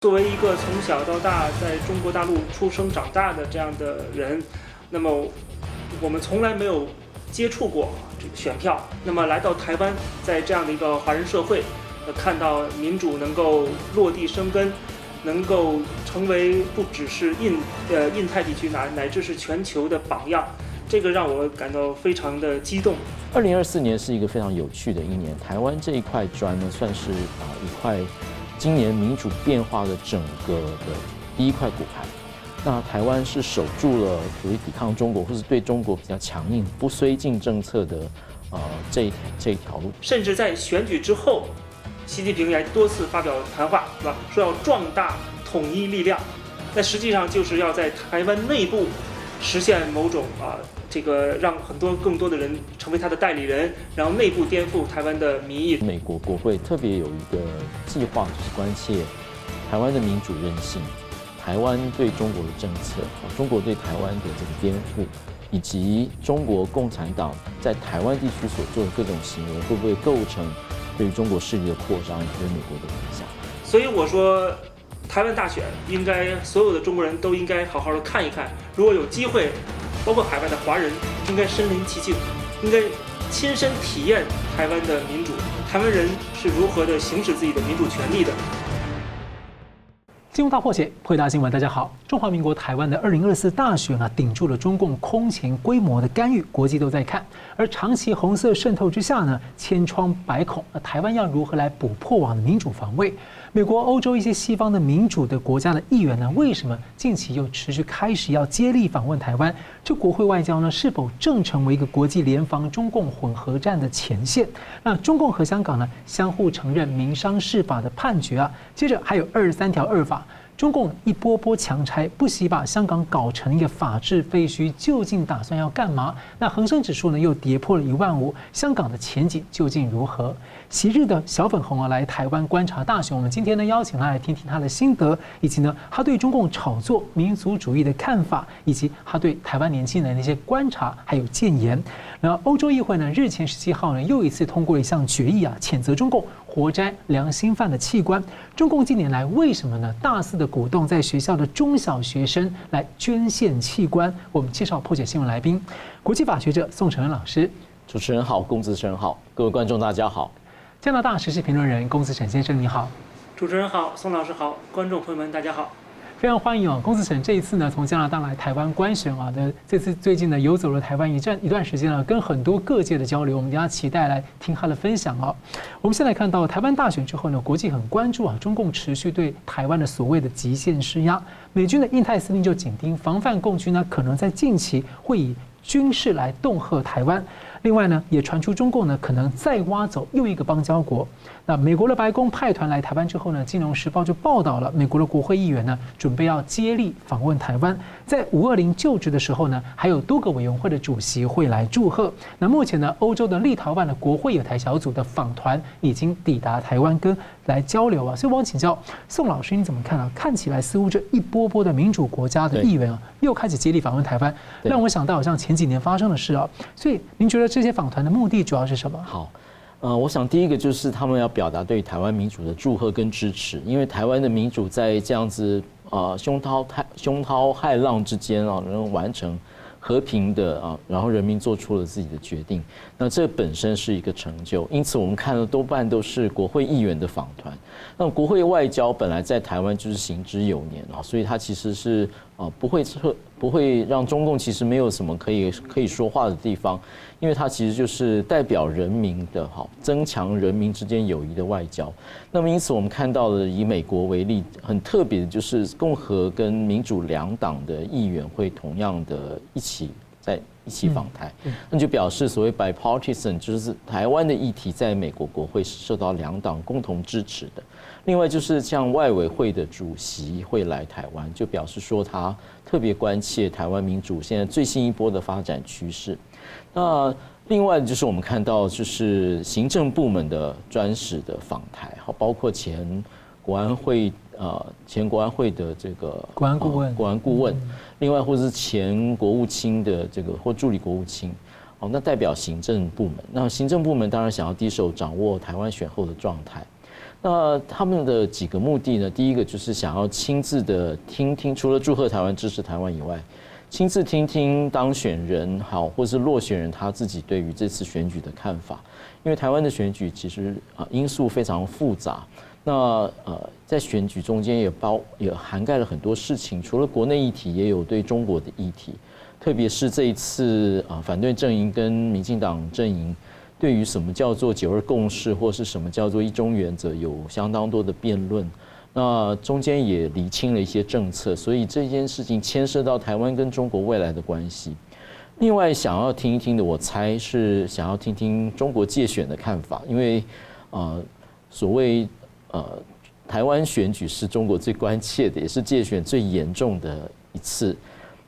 作为一个从小到大在中国大陆出生长大的这样的人，那么我们从来没有接触过这个选票。那么来到台湾，在这样的一个华人社会，呃，看到民主能够落地生根，能够成为不只是印呃印太地区乃乃至是全球的榜样，这个让我感到非常的激动。二零二四年是一个非常有趣的一年，台湾这一块砖呢，算是啊一块今年民主变化的整个的第一块骨牌。那台湾是守住了属于抵抗中国，或是对中国比较强硬、不绥靖政策的呃这一这一条路。甚至在选举之后，习近平也多次发表谈话，是吧？说要壮大统一力量，那实际上就是要在台湾内部实现某种啊。这个让很多更多的人成为他的代理人，然后内部颠覆台湾的民意。美国国会特别有一个计划，就是关切台湾的民主韧性，台湾对中国的政策，中国对台湾的这个颠覆，以及中国共产党在台湾地区所做的各种行为，会不会构成对于中国势力的扩张以及对美国的影响？所以我说，台湾大选应该所有的中国人都应该好好的看一看，如果有机会。包括海外的华人应该身临其境，应该亲身体验台湾的民主，台湾人是如何的行使自己的民主权利的。金融大破解，破解大新闻。大家好，中华民国台湾的二零二四大选啊，顶住了中共空前规模的干预，国际都在看。而长期红色渗透之下呢，千疮百孔，那台湾要如何来补破网的民主防卫？美国、欧洲一些西方的民主的国家的议员呢，为什么近期又持续开始要接力访问台湾？这国会外交呢，是否正成为一个国际联防中共混合战的前线？那中共和香港呢，相互承认民商事法的判决啊，接着还有二十三条二法。中共一波波强拆，不惜把香港搞成一个法治废墟，究竟打算要干嘛？那恒生指数呢又跌破了一万五，香港的前景究竟如何？昔日的小粉红啊，来台湾观察大选，我们今天呢邀请他来听听他的心得，以及呢他对中共炒作民族主义的看法，以及他对台湾年轻人的一些观察还有建言。然后欧洲议会呢日前十七号呢又一次通过了一项决议啊，谴责中共。活摘良心犯的器官，中共近年来为什么呢？大肆的鼓动在学校的中小学生来捐献器官。我们介绍破解新闻来宾，国际法学者宋承恩老师。主持人好，龚子成好，各位观众大家好。加拿大时事评论人龚子成先生你好。主持人好，宋老师好，观众朋友们大家好。非常欢迎啊，龚子成这一次呢，从加拿大来台湾观选啊那，这次最近呢游走了台湾一段一段时间了，跟很多各界的交流，我们等下期待来听他的分享啊。我们现在看到台湾大选之后呢，国际很关注啊，中共持续对台湾的所谓的极限施压，美军的印太司令就紧盯防范共军呢，可能在近期会以军事来恫吓台湾。另外呢，也传出中共呢可能再挖走又一个邦交国。那美国的白宫派团来台湾之后呢，《金融时报》就报道了美国的国会议员呢准备要接力访问台湾。在五二零就职的时候呢，还有多个委员会的主席会来祝贺。那目前呢，欧洲的立陶宛的国会有台小组的访团已经抵达台湾，跟来交流啊。所以我想请教宋老师，你怎么看啊？看起来似乎这一波波的民主国家的议员啊，又开始接力访问台湾，让我想到好像前几年发生的事啊。所以您觉得？这些访团的目的主要是什么？好，呃，我想第一个就是他们要表达对台湾民主的祝贺跟支持，因为台湾的民主在这样子啊凶涛太凶涛骇浪之间啊，能完成和平的啊，然后人民做出了自己的决定，那这本身是一个成就。因此，我们看到多半都是国会议员的访团。那国会外交本来在台湾就是行之有年啊，所以它其实是啊不会撤。不会让中共其实没有什么可以可以说话的地方，因为它其实就是代表人民的好，增强人民之间友谊的外交。那么因此我们看到了以美国为例，很特别的就是共和跟民主两党的议员会同样的一起在一起访台，那就表示所谓 bipartisan 就是台湾的议题在美国国会是受到两党共同支持的。另外就是像外委会的主席会来台湾，就表示说他特别关切台湾民主现在最新一波的发展趋势。那另外就是我们看到就是行政部门的专使的访台，好，包括前国安会呃前国安会的这个国安顾问，国安顾问，另外或者是前国务卿的这个或助理国务卿，哦，那代表行政部门。那行政部门当然想要第一手掌握台湾选后的状态。那他们的几个目的呢？第一个就是想要亲自的听听，除了祝贺台湾、支持台湾以外，亲自听听当选人好，或是落选人他自己对于这次选举的看法。因为台湾的选举其实啊因素非常复杂，那呃在选举中间也包也涵盖了很多事情，除了国内议题，也有对中国的议题，特别是这一次啊反对阵营跟民进党阵营。对于什么叫做九二共识，或是什么叫做一中原则，有相当多的辩论。那中间也厘清了一些政策，所以这件事情牵涉到台湾跟中国未来的关系。另外，想要听一听的，我猜是想要听听中国界选的看法，因为呃，所谓呃，台湾选举是中国最关切的，也是界选最严重的一次。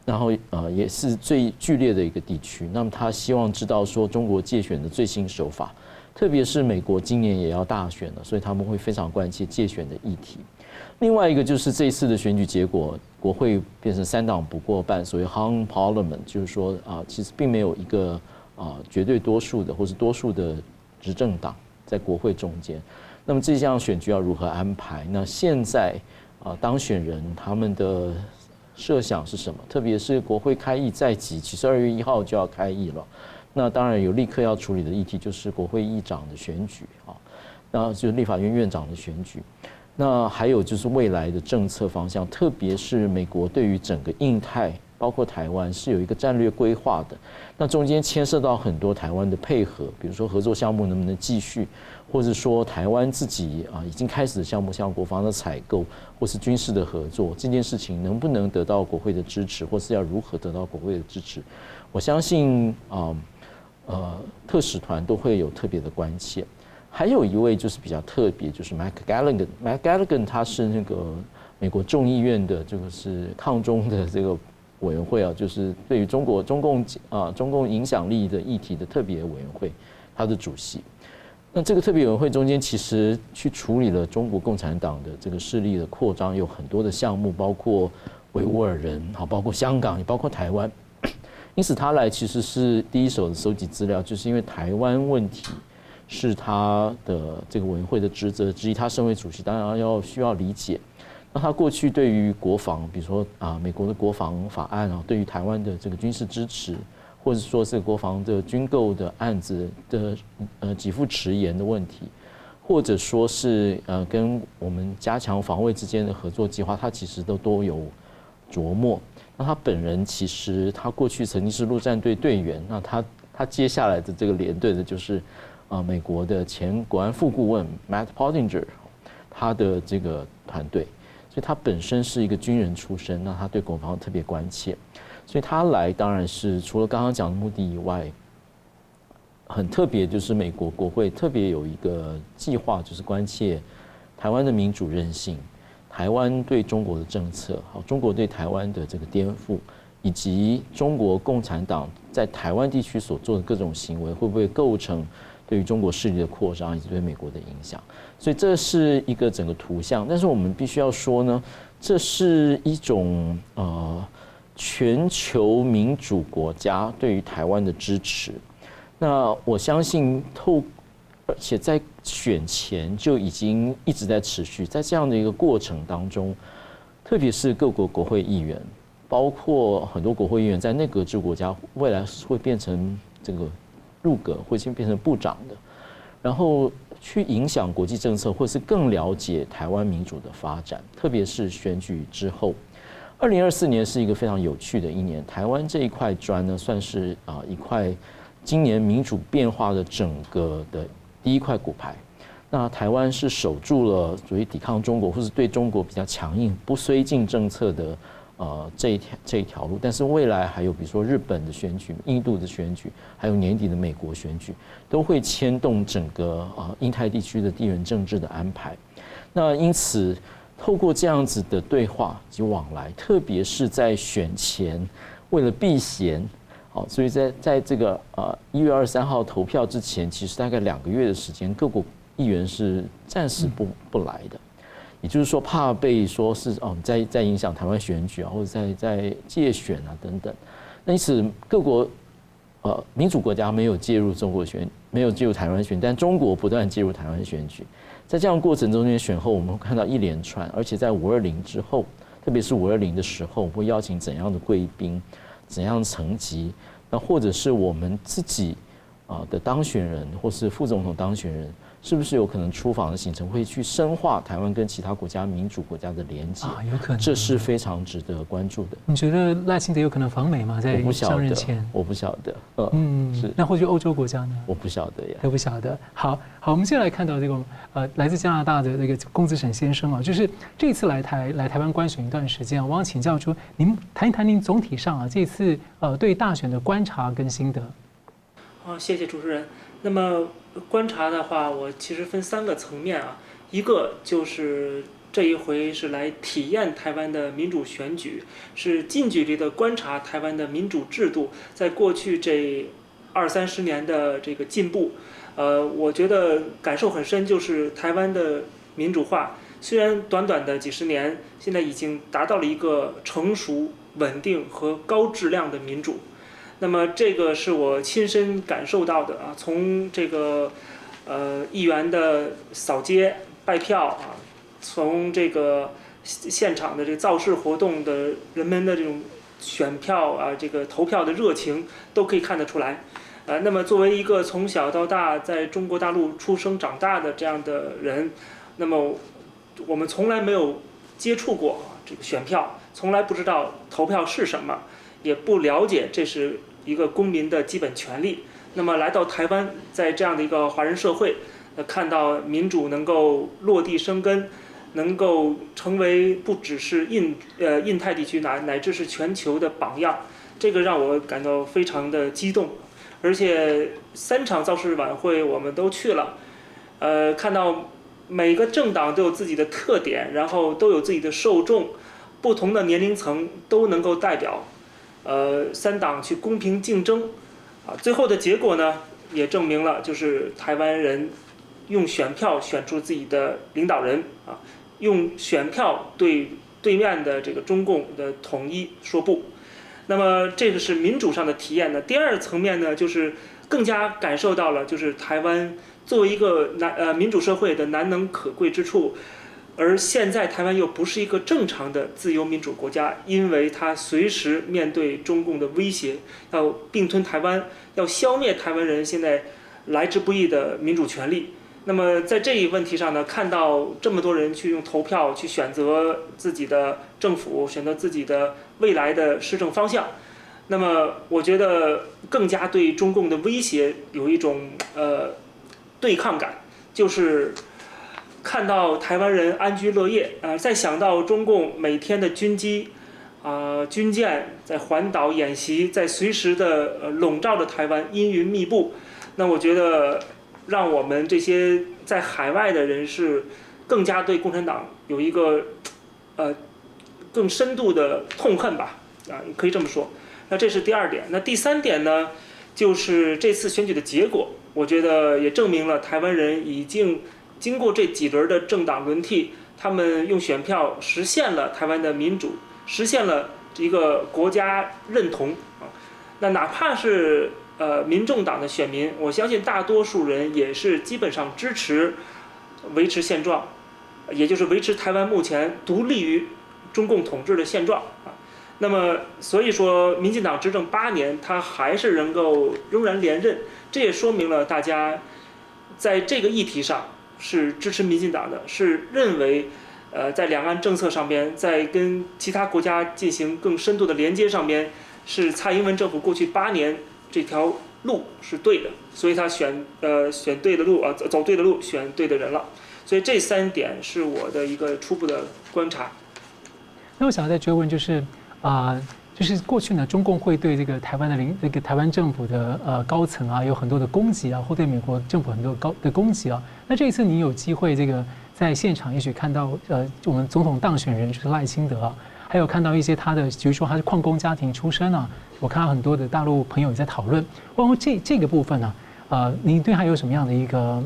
然后呃也是最剧烈的一个地区，那么他希望知道说中国介选的最新手法，特别是美国今年也要大选了，所以他们会非常关切介选的议题。另外一个就是这一次的选举结果，国会变成三党不过半，所谓 hung parliament，就是说啊，其实并没有一个啊绝对多数的或是多数的执政党在国会中间。那么这项选举要如何安排？那现在啊当选人他们的。设想是什么？特别是国会开议在即，其实二月一号就要开议了。那当然有立刻要处理的议题，就是国会议长的选举啊，那就是立法院院长的选举。那还有就是未来的政策方向，特别是美国对于整个印太，包括台湾，是有一个战略规划的。那中间牵涉到很多台湾的配合，比如说合作项目能不能继续。或者说台湾自己啊已经开始的项目，像国防的采购或是军事的合作，这件事情能不能得到国会的支持，或是要如何得到国会的支持？我相信啊呃特使团都会有特别的关切。还有一位就是比较特别，就是 Mike Galligan。Mike Galligan 他是那个美国众议院的这个是抗中的这个委员会啊，就是对于中国中共啊中共影响力的议题的特别委员会，他的主席。那这个特别委员会中间，其实去处理了中国共产党的这个势力的扩张，有很多的项目，包括维吾尔人，好，包括香港，也包括台湾。因此，他来其实是第一手的收集资料，就是因为台湾问题是他的这个委员会的职责之一。他身为主席，当然要需要理解。那他过去对于国防，比如说啊，美国的国防法案啊，对于台湾的这个军事支持。或者说是国防的军购的案子的呃给付迟延的问题，或者说是呃跟我们加强防卫之间的合作计划，他其实都都有琢磨。那他本人其实他过去曾经是陆战队队员，那他他接下来的这个连队的就是啊美国的前国安副顾问 Matt Pottinger，他的这个团队，所以他本身是一个军人出身，那他对国防特别关切。所以他来当然是除了刚刚讲的目的以外，很特别就是美国国会特别有一个计划，就是关切台湾的民主韧性，台湾对中国的政策，好，中国对台湾的这个颠覆，以及中国共产党在台湾地区所做的各种行为，会不会构成对于中国势力的扩张以及对美国的影响？所以这是一个整个图像。但是我们必须要说呢，这是一种呃。全球民主国家对于台湾的支持，那我相信透，而且在选前就已经一直在持续，在这样的一个过程当中，特别是各国国会议员，包括很多国会议员在内阁制国家，未来会变成这个入阁，会先变成部长的，然后去影响国际政策，或是更了解台湾民主的发展，特别是选举之后。二零二四年是一个非常有趣的一年，台湾这一块砖呢，算是啊一块今年民主变化的整个的第一块骨牌。那台湾是守住了属于抵抗中国或是对中国比较强硬、不绥靖政策的呃这一条这一条路。但是未来还有比如说日本的选举、印度的选举，还有年底的美国选举，都会牵动整个啊印太地区的地缘政治的安排。那因此。透过这样子的对话及往来，特别是在选前，为了避嫌，好，所以在在这个呃一月二十三号投票之前，其实大概两个月的时间，各国议员是暂时不不来的，也就是说怕被说是哦在在影响台湾选举啊，或者在在借选啊等等，那因此各国呃民主国家没有介入中国选，没有介入台湾选，但中国不断介入台湾选举。在这样过程中间选后，我们会看到一连串，而且在五二零之后，特别是五二零的时候，会邀请怎样的贵宾，怎样层级，那或者是我们自己啊的当选人，或是副总统当选人。是不是有可能出访的行程会去深化台湾跟其他国家民主国家的连接？啊，有可能，这是非常值得关注的。你觉得赖清德有可能访美吗？在上任前，我不晓得。呃、嗯，是。那或许欧洲国家呢？我不晓得呀，都不晓得。好好，我们现在来看到这个呃，来自加拿大的那个龚子沈先生啊，就是这次来台来台湾观选一段时间，我想请教出，您谈一谈您总体上啊这次呃对大选的观察跟心得。好，谢谢主持人。那么观察的话，我其实分三个层面啊，一个就是这一回是来体验台湾的民主选举，是近距离的观察台湾的民主制度在过去这二三十年的这个进步。呃，我觉得感受很深，就是台湾的民主化虽然短短的几十年，现在已经达到了一个成熟、稳定和高质量的民主。那么这个是我亲身感受到的啊，从这个呃议员的扫街拜票啊，从这个现场的这个造势活动的人们的这种选票啊，这个投票的热情都可以看得出来。呃，那么作为一个从小到大在中国大陆出生长大的这样的人，那么我们从来没有接触过这个选票，从来不知道投票是什么，也不了解这是。一个公民的基本权利。那么来到台湾，在这样的一个华人社会，呃，看到民主能够落地生根，能够成为不只是印呃印太地区乃乃至是全球的榜样，这个让我感到非常的激动。而且三场造势晚会我们都去了，呃，看到每个政党都有自己的特点，然后都有自己的受众，不同的年龄层都能够代表。呃，三党去公平竞争，啊，最后的结果呢，也证明了，就是台湾人用选票选出自己的领导人，啊，用选票对对面的这个中共的统一说不。那么这个是民主上的体验呢。第二层面呢，就是更加感受到了，就是台湾作为一个难呃民主社会的难能可贵之处。而现在台湾又不是一个正常的自由民主国家，因为它随时面对中共的威胁，要并吞台湾，要消灭台湾人现在来之不易的民主权利。那么在这一问题上呢，看到这么多人去用投票去选择自己的政府，选择自己的未来的施政方向，那么我觉得更加对中共的威胁有一种呃对抗感，就是。看到台湾人安居乐业，啊，再想到中共每天的军机，啊，军舰在环岛演习，在随时的呃笼罩着台湾，阴云密布，那我觉得让我们这些在海外的人士更加对共产党有一个呃更深度的痛恨吧，啊，可以这么说。那这是第二点。那第三点呢，就是这次选举的结果，我觉得也证明了台湾人已经。经过这几轮的政党轮替，他们用选票实现了台湾的民主，实现了一个国家认同啊。那哪怕是呃民众党的选民，我相信大多数人也是基本上支持维持现状，也就是维持台湾目前独立于中共统治的现状啊。那么所以说，民进党执政八年，他还是能够仍然连任，这也说明了大家在这个议题上。是支持民进党的，是认为，呃，在两岸政策上边，在跟其他国家进行更深度的连接上边，是蔡英文政府过去八年这条路是对的，所以他选呃选对的路啊，走走对的路，选对的人了。所以这三点是我的一个初步的观察。那我想再追问就是啊。就是过去呢，中共会对这个台湾的领这个台湾政府的呃高层啊，有很多的攻击啊，或对美国政府很多高的攻击啊。那这次你有机会这个在现场，也许看到呃我们总统当选人就是赖清德，还有看到一些他的，比如说他是矿工家庭出身啊，我看到很多的大陆朋友也在讨论。包括这这个部分呢，呃，您对他有什么样的一个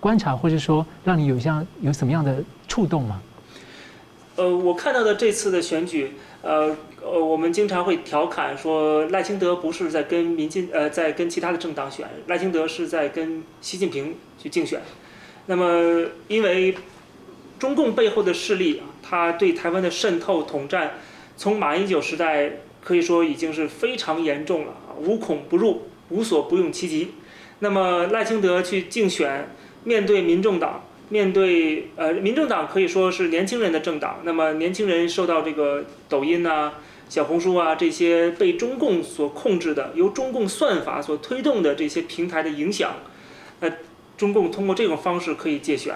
观察，或者说让你有像有什么样的触动吗？呃，我看到的这次的选举，呃。呃，我们经常会调侃说，赖清德不是在跟民进呃，在跟其他的政党选，赖清德是在跟习近平去竞选。那么因为中共背后的势力啊，他对台湾的渗透统战，从马英九时代可以说已经是非常严重了啊，无孔不入，无所不用其极。那么赖清德去竞选，面对民众党。面对呃，民众党可以说是年轻人的政党。那么年轻人受到这个抖音啊、小红书啊这些被中共所控制的、由中共算法所推动的这些平台的影响，呃中共通过这种方式可以借选。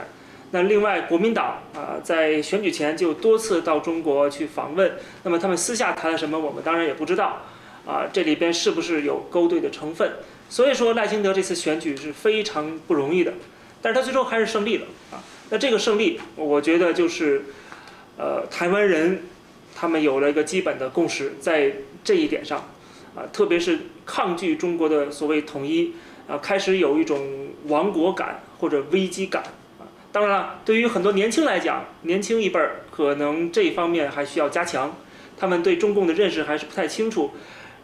那另外国民党啊，在选举前就多次到中国去访问。那么他们私下谈了什么，我们当然也不知道。啊，这里边是不是有勾兑的成分？所以说赖清德这次选举是非常不容易的。但是他最终还是胜利了啊！那这个胜利，我觉得就是，呃，台湾人他们有了一个基本的共识，在这一点上，啊，特别是抗拒中国的所谓统一，啊，开始有一种亡国感或者危机感啊。当然了，对于很多年轻来讲，年轻一辈儿可能这方面还需要加强，他们对中共的认识还是不太清楚，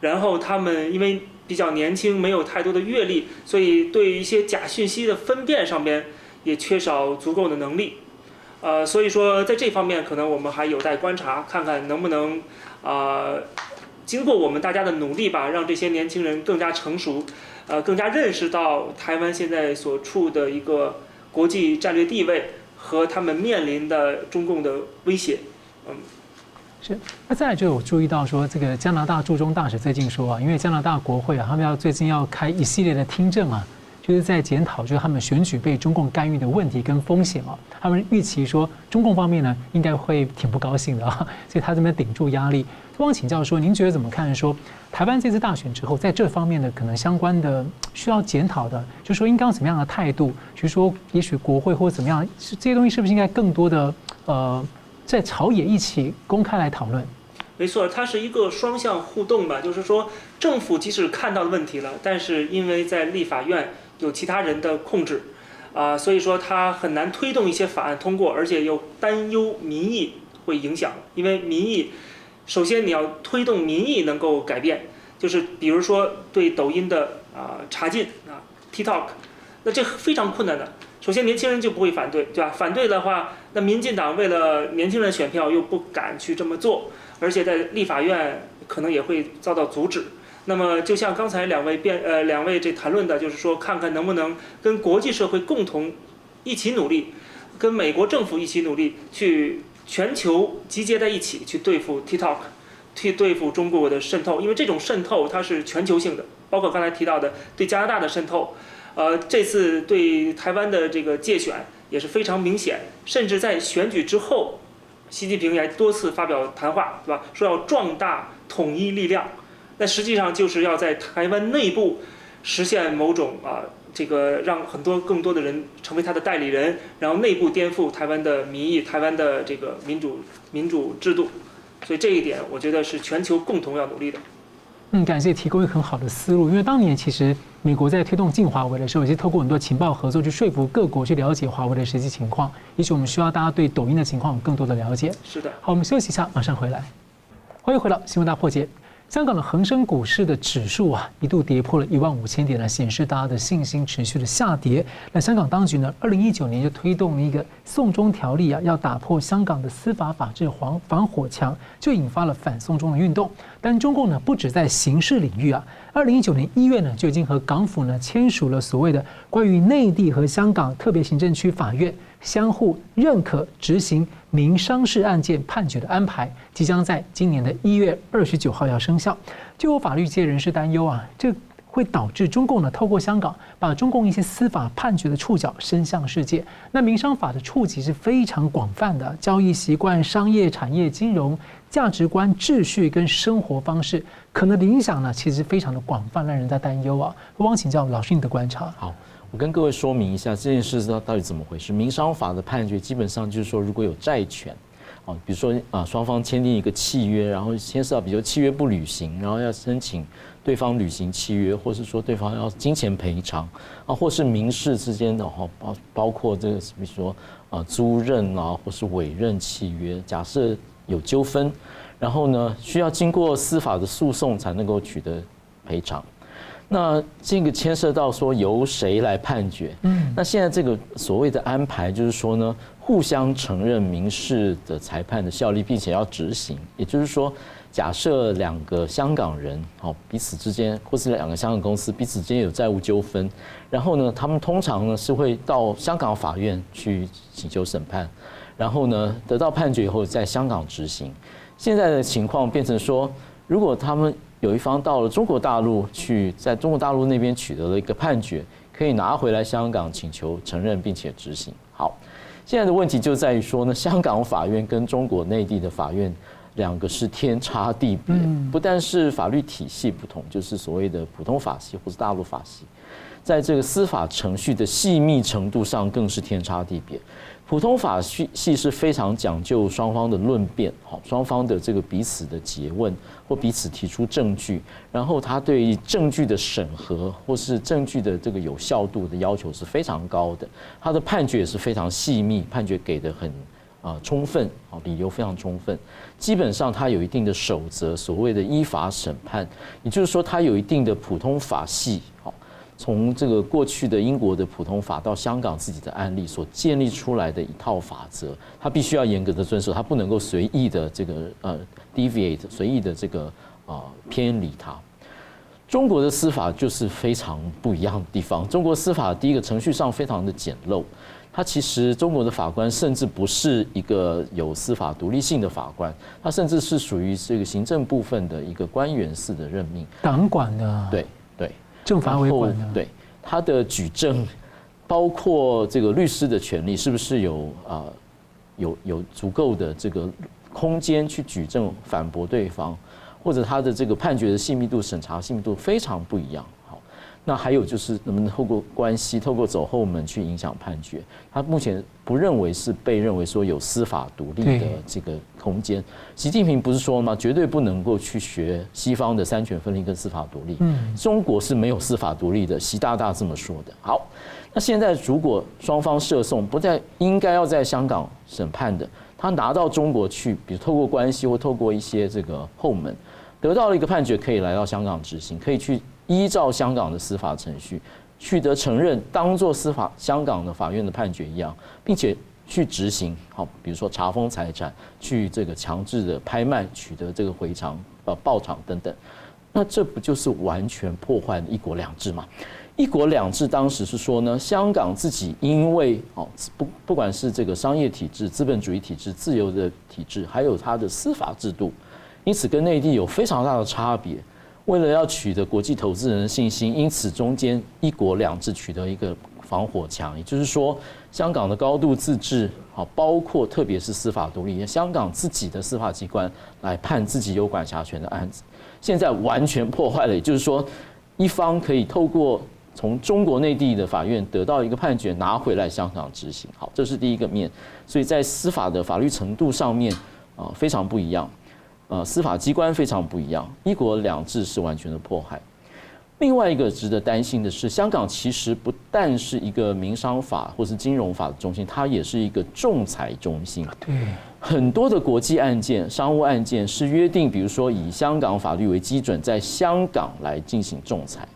然后他们因为。比较年轻，没有太多的阅历，所以对一些假讯息的分辨上边也缺少足够的能力。呃，所以说在这方面可能我们还有待观察，看看能不能啊、经过我们大家的努力吧，让这些年轻人更加成熟，呃，更加认识到台湾现在所处的一个国际战略地位和他们面临的中共的威胁，嗯。是，那再来就有注意到说，这个加拿大驻中大使最近说啊，因为加拿大国会啊，他们要最近要开一系列的听证啊，就是在检讨就是他们选举被中共干预的问题跟风险啊。他们预期说，中共方面呢应该会挺不高兴的啊，所以他这边顶住压力。不妨请教说，您觉得怎么看？说台湾这次大选之后，在这方面的可能相关的需要检讨的，就是说应该用什么样的态度？就是说，也许国会或者怎么样，这些东西是不是应该更多的呃？在朝野一起公开来讨论，没错，它是一个双向互动吧。就是说，政府即使看到了问题了，但是因为在立法院有其他人的控制，啊、所以说他很难推动一些法案通过，而且又担忧民意会影响。因为民意，首先你要推动民意能够改变，就是比如说对抖音的啊、查禁啊，TikTok，那这非常困难的。首先，年轻人就不会反对，对吧？反对的话，那民进党为了年轻人选票又不敢去这么做，而且在立法院可能也会遭到阻止。那么，就像刚才两位辩呃两位这谈论的，就是说，看看能不能跟国际社会共同一起努力，跟美国政府一起努力，去全球集结在一起去对付 TikTok，去对付中国的渗透，因为这种渗透它是全球性的，包括刚才提到的对加拿大的渗透。呃，这次对台湾的这个介选也是非常明显，甚至在选举之后，习近平也多次发表谈话，对吧？说要壮大统一力量，那实际上就是要在台湾内部实现某种啊，这个让很多更多的人成为他的代理人，然后内部颠覆台湾的民意、台湾的这个民主民主制度，所以这一点我觉得是全球共同要努力的。嗯，感谢提供一个很好的思路，因为当年其实美国在推动禁华为的时候，也是透过很多情报合作去说服各国去了解华为的实际情况。也许我们需要大家对抖音的情况有更多的了解。是的，好，我们休息一下，马上回来。欢迎回到新闻大破解。香港的恒生股市的指数啊，一度跌破了一万五千点呢，显示大家的信心持续的下跌。那香港当局呢，二零一九年就推动了一个送中条例啊，要打破香港的司法法治防防火墙，就引发了反送中的运动。但中共呢，不止在刑事领域啊，二零一九年一月呢，就已经和港府呢签署了所谓的关于内地和香港特别行政区法院相互认可执行民商事案件判决的安排，即将在今年的一月二十九号要生效。就有法律界人士担忧啊，这会导致中共呢透过香港把中共一些司法判决的触角伸向世界。那民商法的触及是非常广泛的，交易习惯、商业、产业、金融、价值观、秩序跟生活方式，可能的影响呢其实非常的广泛，让人在担忧啊。我想请教老师你的观察。好。我跟各位说明一下这件事到到底怎么回事。民商法的判决基本上就是说，如果有债权，啊，比如说啊双方签订一个契约，然后牵涉到比如契约不履行，然后要申请对方履行契约，或是说对方要金钱赔偿，啊，或是民事之间的哈包包括这个比如说啊租赁啊或是委任契约，假设有纠纷，然后呢需要经过司法的诉讼才能够取得赔偿。那这个牵涉到说由谁来判决？嗯，那现在这个所谓的安排就是说呢，互相承认民事的裁判的效力，并且要执行。也就是说，假设两个香港人哦彼此之间，或是两个香港公司彼此之间有债务纠纷，然后呢，他们通常呢是会到香港法院去请求审判，然后呢得到判决以后在香港执行。现在的情况变成说，如果他们有一方到了中国大陆去，在中国大陆那边取得了一个判决，可以拿回来香港请求承认并且执行。好，现在的问题就在于说呢，香港法院跟中国内地的法院两个是天差地别，不但是法律体系不同，就是所谓的普通法系或是大陆法系，在这个司法程序的细密程度上更是天差地别。普通法系系是非常讲究双方的论辩，好，双方的这个彼此的诘问或彼此提出证据，然后他对证据的审核或是证据的这个有效度的要求是非常高的，他的判决也是非常细密，判决给的很啊充分，啊理由非常充分，基本上他有一定的守则，所谓的依法审判，也就是说他有一定的普通法系，好。从这个过去的英国的普通法到香港自己的案例所建立出来的一套法则，它必须要严格的遵守，它不能够随意的这个呃 deviate，随意的这个啊偏离它。中国的司法就是非常不一样的地方。中国司法第一个程序上非常的简陋，它其实中国的法官甚至不是一个有司法独立性的法官，他甚至是属于这个行政部分的一个官员式的任命，党管的，对。政法委管的，对他的举证，包括这个律师的权利，是不是有啊有有足够的这个空间去举证反驳对方，或者他的这个判决的细密度、审查细密度非常不一样。那还有就是能不能透过关系、透过走后门去影响判决？他目前不认为是被认为说有司法独立的这个空间。习近平不是说了吗？绝对不能够去学西方的三权分立跟司法独立。嗯，中国是没有司法独立的，习大大这么说的。好，那现在如果双方涉讼不在应该要在香港审判的，他拿到中国去，比如透过关系或透过一些这个后门，得到了一个判决，可以来到香港执行，可以去。依照香港的司法程序取得承认，当做司法香港的法院的判决一样，并且去执行。好，比如说查封财产，去这个强制的拍卖，取得这个回偿、呃报偿等等。那这不就是完全破坏一国两制吗？一国两制当时是说呢，香港自己因为哦不不管是这个商业体制、资本主义体制、自由的体制，还有它的司法制度，因此跟内地有非常大的差别。为了要取得国际投资人的信心，因此中间一国两制取得一个防火墙，也就是说，香港的高度自治，好，包括特别是司法独立，香港自己的司法机关来判自己有管辖权的案子，现在完全破坏了。也就是说，一方可以透过从中国内地的法院得到一个判决，拿回来香港执行。好，这是第一个面，所以在司法的法律程度上面啊，非常不一样。呃，司法机关非常不一样，一国两制是完全的迫害。另外一个值得担心的是，香港其实不但是一个民商法或是金融法的中心，它也是一个仲裁中心。对，很多的国际案件、商务案件是约定，比如说以香港法律为基准，在香港来进行仲裁。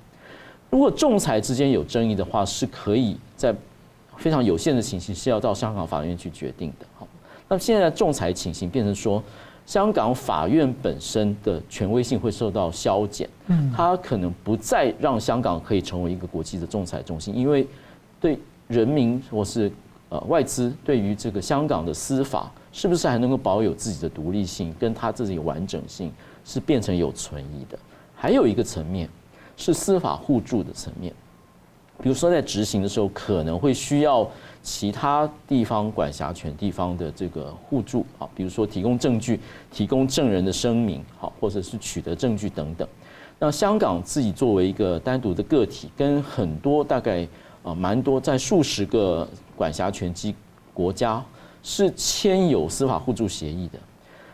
如果仲裁之间有争议的话，是可以在非常有限的情形是要到香港法院去决定的。好，那现在仲裁情形变成说。香港法院本身的权威性会受到削减，嗯，它可能不再让香港可以成为一个国际的仲裁中心，因为对人民或是呃外资对于这个香港的司法是不是还能够保有自己的独立性，跟它自己的完整性是变成有存疑的。还有一个层面是司法互助的层面，比如说在执行的时候可能会需要。其他地方管辖权地方的这个互助啊，比如说提供证据、提供证人的声明，好，或者是取得证据等等。那香港自己作为一个单独的个体，跟很多大概啊蛮多在数十个管辖权机国家是签有司法互助协议的，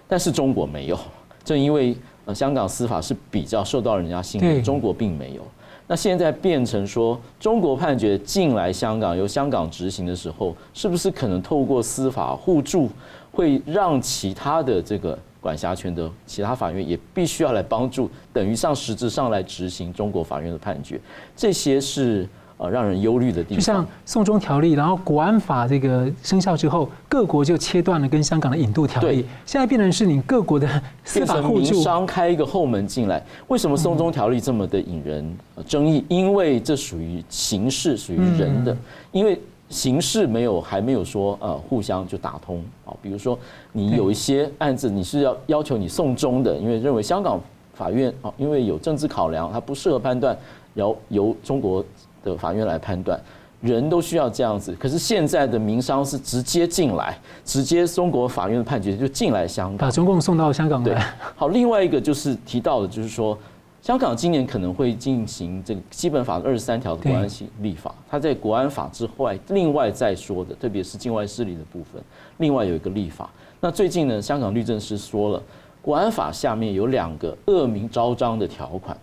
但是中国没有。正因为呃香港司法是比较受到人家信任，中国并没有。那现在变成说，中国判决进来香港，由香港执行的时候，是不是可能透过司法互助，会让其他的这个管辖权的其他法院也必须要来帮助，等于上实质上来执行中国法院的判决，这些是。呃，让人忧虑的地方，就像送中条例，然后国安法这个生效之后，各国就切断了跟香港的引渡条例。现在变成是你各国的司法互助，民商开一个后门进来。为什么送中条例这么的引人争议？因为这属于形式，属于人的。因为形式没有还没有说呃互相就打通啊。比如说你有一些案子，你是要要求你送终的，因为认为香港法院啊，因为有政治考量，它不适合判断，要由中国。的法院来判断，人都需要这样子。可是现在的民商是直接进来，直接中国法院的判决就进来香港，把中共送到香港来。对，好，另外一个就是提到的，就是说香港今年可能会进行这个基本法二十三条的国安系立法。它在国安法之外，另外再说的，特别是境外势力的部分，另外有一个立法。那最近呢，香港律政司说了，国安法下面有两个恶名昭彰的条款。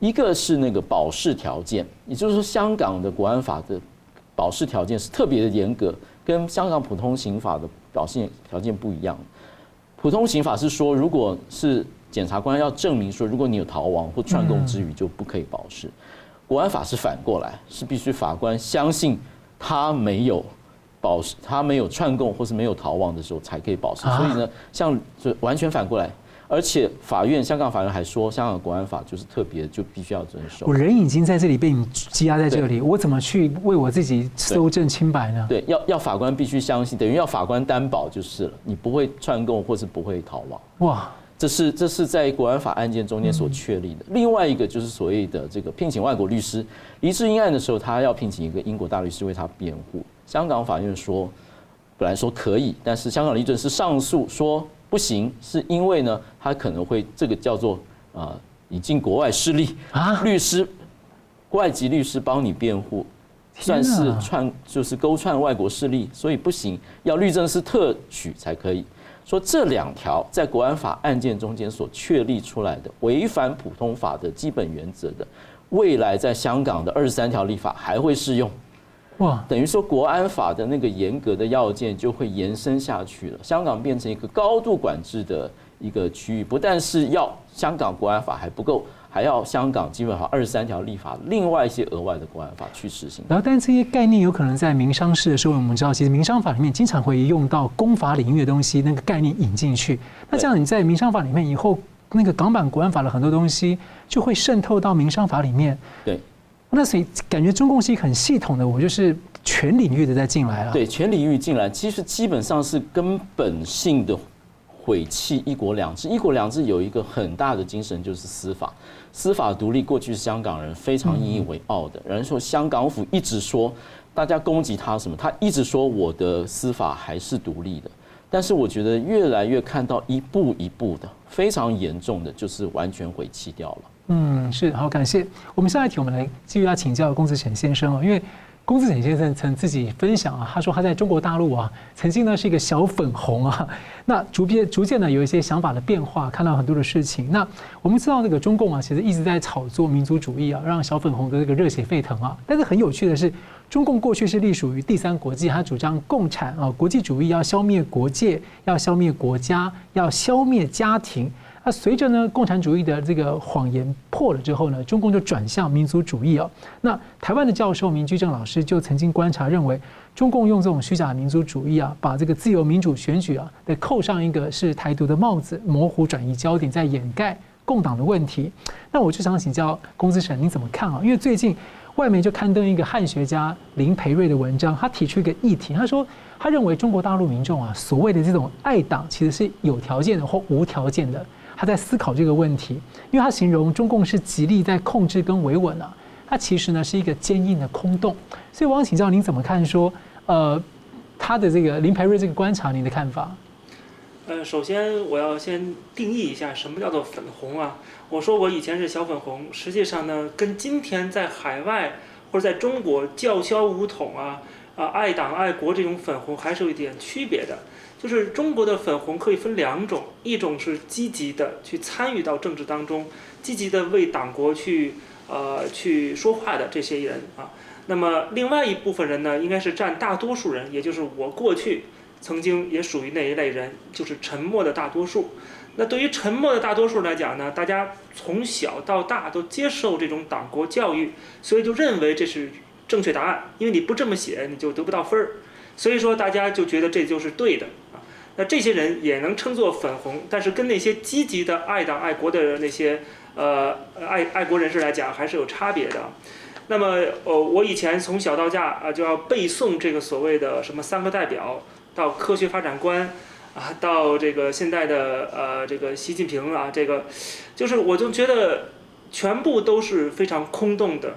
一个是那个保释条件，也就是说，香港的国安法的保释条件是特别的严格，跟香港普通刑法的表现条件不一样。普通刑法是说，如果是检察官要证明说，如果你有逃亡或串供之余，就不可以保释。国安法是反过来，是必须法官相信他没有保释，他没有串供或是没有逃亡的时候才可以保释。所以呢，像就完全反过来。而且法院，香港法院还说，香港国安法就是特别就必须要遵守。我人已经在这里被你羁押在这里，我怎么去为我自己搜证清白呢？对，要要法官必须相信，等于要法官担保就是了，你不会串供或是不会逃亡。哇，这是这是在国安法案件中间所确立的。另外一个就是所谓的这个聘请外国律师，黎智英案的时候，他要聘请一个英国大律师为他辩护。香港法院说，本来说可以，但是香港律政司上诉说。不行，是因为呢，他可能会这个叫做啊引进国外势力啊，律师外籍律师帮你辩护，算是串就是勾串外国势力，所以不行，要律政司特许才可以。说这两条在国安法案件中间所确立出来的违反普通法的基本原则的，未来在香港的二十三条立法还会适用。哇，等于说国安法的那个严格的要件就会延伸下去了，香港变成一个高度管制的一个区域，不但是要香港国安法还不够，还要香港基本法二十三条立法，另外一些额外的国安法去实行。然后，但这些概念有可能在民商事的时候，我们知道，其实民商法里面经常会用到公法领域的东西，那个概念引进去。那这样你在民商法里面以后，那个港版国安法的很多东西就会渗透到民商法里面。对。那所以感觉中共是一个很系统的，我就是全领域的在进来了。对，全领域进来，其实基本上是根本性的毁弃一国两制。一国两制有一个很大的精神就是司法，司法独立。过去是香港人非常引以为傲的。人说香港府一直说，大家攻击他什么，他一直说我的司法还是独立的。但是我觉得越来越看到一步一步的非常严重的，就是完全毁弃掉了。嗯，是好，感谢。我们下一题，我们来继续要请教龚自成先生哦，因为龚自成先生曾自己分享啊，他说他在中国大陆啊，曾经呢是一个小粉红啊，那逐渐逐渐呢有一些想法的变化，看到很多的事情。那我们知道这个中共啊，其实一直在炒作民族主义啊，让小粉红的这个热血沸腾啊。但是很有趣的是，中共过去是隶属于第三国际，他主张共产啊，国际主义要消灭国界，要消灭国家，要消灭家庭。那随着呢，共产主义的这个谎言破了之后呢，中共就转向民族主义哦。那台湾的教授明居正老师就曾经观察认为，中共用这种虚假民族主义啊，把这个自由民主选举啊，得扣上一个是台独的帽子，模糊转移焦点，在掩盖共党的问题。那我就想请教龚自成，你怎么看啊？因为最近外媒就刊登一个汉学家林培瑞的文章，他提出一个议题，他说他认为中国大陆民众啊，所谓的这种爱党，其实是有条件的或无条件的。他在思考这个问题，因为他形容中共是极力在控制跟维稳啊，他其实呢是一个坚硬的空洞。所以我想请教您怎么看说，呃，他的这个林培瑞这个观察，您的看法？呃，首先我要先定义一下什么叫做粉红啊。我说我以前是小粉红，实际上呢，跟今天在海外或者在中国叫嚣武统啊啊爱党爱国这种粉红还是有一点区别的。就是中国的粉红可以分两种，一种是积极的去参与到政治当中，积极的为党国去呃去说话的这些人啊。那么另外一部分人呢，应该是占大多数人，也就是我过去曾经也属于那一类人，就是沉默的大多数。那对于沉默的大多数来讲呢，大家从小到大都接受这种党国教育，所以就认为这是正确答案，因为你不这么写，你就得不到分儿。所以说大家就觉得这就是对的。那这些人也能称作粉红，但是跟那些积极的爱党爱国的那些呃爱爱国人士来讲，还是有差别的。那么呃，我以前从小到大啊就要背诵这个所谓的什么三个代表，到科学发展观。啊，到这个现在的呃，这个习近平啊，这个就是我就觉得全部都是非常空洞的，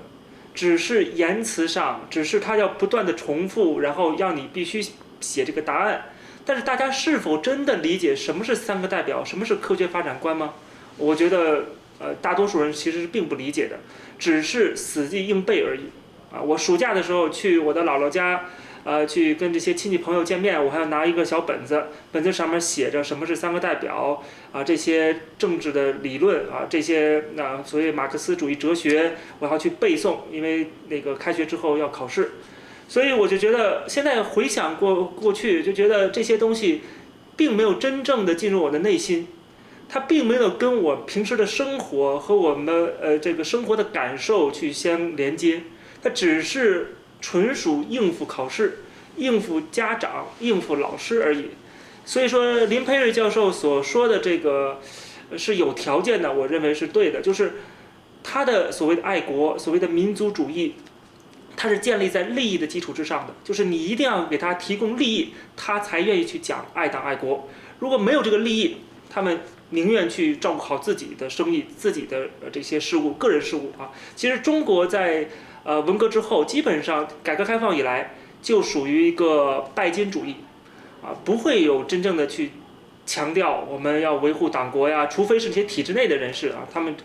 只是言辞上，只是他要不断的重复，然后让你必须写这个答案。但是大家是否真的理解什么是三个代表，什么是科学发展观吗？我觉得呃，大多数人其实是并不理解的，只是死记硬背而已。啊，我暑假的时候去我的姥姥家。呃，去跟这些亲戚朋友见面，我还要拿一个小本子，本子上面写着什么是三个代表啊，这些政治的理论啊，这些那、所谓马克思主义哲学，我要去背诵，因为那个开学之后要考试，所以我就觉得现在回想过过去，就觉得这些东西并没有真正的进入我的内心，它并没有跟我平时的生活和我们的呃这个生活的感受去相连接，它只是。纯属应付考试、应付家长、应付老师而已。所以说，林培瑞教授所说的这个是有条件的，我认为是对的。就是他的所谓的爱国、所谓的民族主义，它是建立在利益的基础之上的。就是你一定要给他提供利益，他才愿意去讲爱党爱国。如果没有这个利益，他们宁愿去照顾好自己的生意、自己的这些事务、个人事务啊。其实中国在。呃，文革之后，基本上改革开放以来就属于一个拜金主义，啊，不会有真正的去强调我们要维护党国呀，除非是那些体制内的人士啊，他们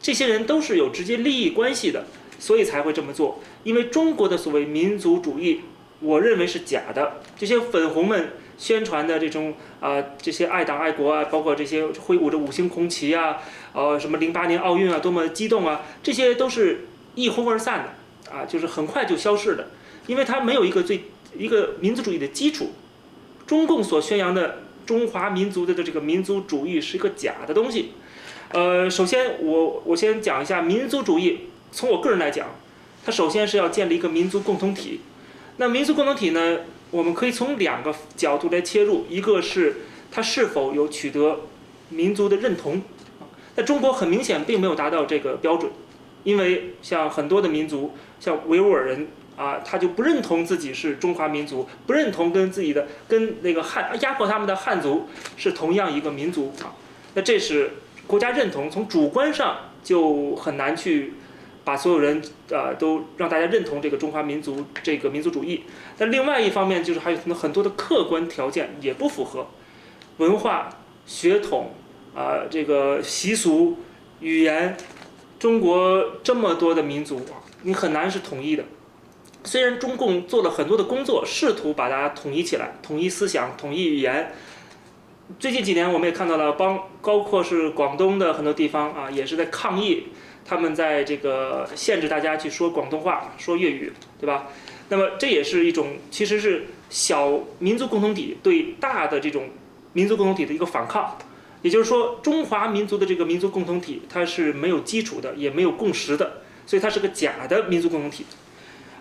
这些人都是有直接利益关系的，所以才会这么做。因为中国的所谓民族主义，我认为是假的。这些粉红们宣传的这种啊、这些爱党爱国啊，包括这些挥舞着五星红旗啊，呃，什么零八年奥运啊，多么激动啊，这些都是一哄而散的。啊，就是很快就消逝的，因为它没有一个最一个民族主义的基础。中共所宣扬的中华民族的的这个民族主义是一个假的东西。呃，首先我我先讲一下民族主义，从我个人来讲，它首先是要建立一个民族共同体。那民族共同体呢，我们可以从两个角度来切入，一个是它是否有取得民族的认同。在中国很明显并没有达到这个标准。因为像很多的民族，像维吾尔人啊，他就不认同自己是中华民族，不认同跟自己的跟那个汉压迫他们的汉族是同样一个民族啊。那这是国家认同，从主观上就很难去把所有人啊都让大家认同这个中华民族这个民族主义。但另外一方面，就是还有很多的客观条件也不符合，文化、血统啊，这个习俗、语言。中国这么多的民族，你很难是统一的。虽然中共做了很多的工作，试图把它统一起来，统一思想，统一语言。最近几年，我们也看到了帮，包括是广东的很多地方啊，也是在抗议，他们在这个限制大家去说广东话，说粤语，对吧？那么这也是一种，其实是小民族共同体对大的这种民族共同体的一个反抗。也就是说，中华民族的这个民族共同体，它是没有基础的，也没有共识的，所以它是个假的民族共同体。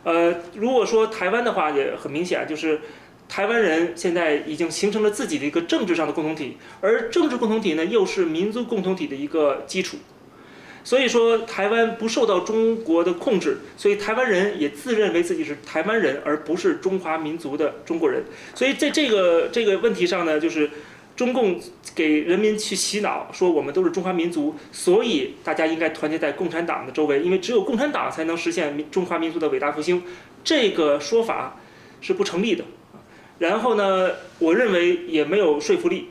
呃，如果说台湾的话，也很明显，就是台湾人现在已经形成了自己的一个政治上的共同体，而政治共同体呢，又是民族共同体的一个基础。所以说，台湾不受到中国的控制，所以台湾人也自认为自己是台湾人，而不是中华民族的中国人。所以在这个这个问题上呢，就是。中共给人民去洗脑，说我们都是中华民族，所以大家应该团结在共产党的周围，因为只有共产党才能实现中华民族的伟大复兴。这个说法是不成立的。然后呢，我认为也没有说服力，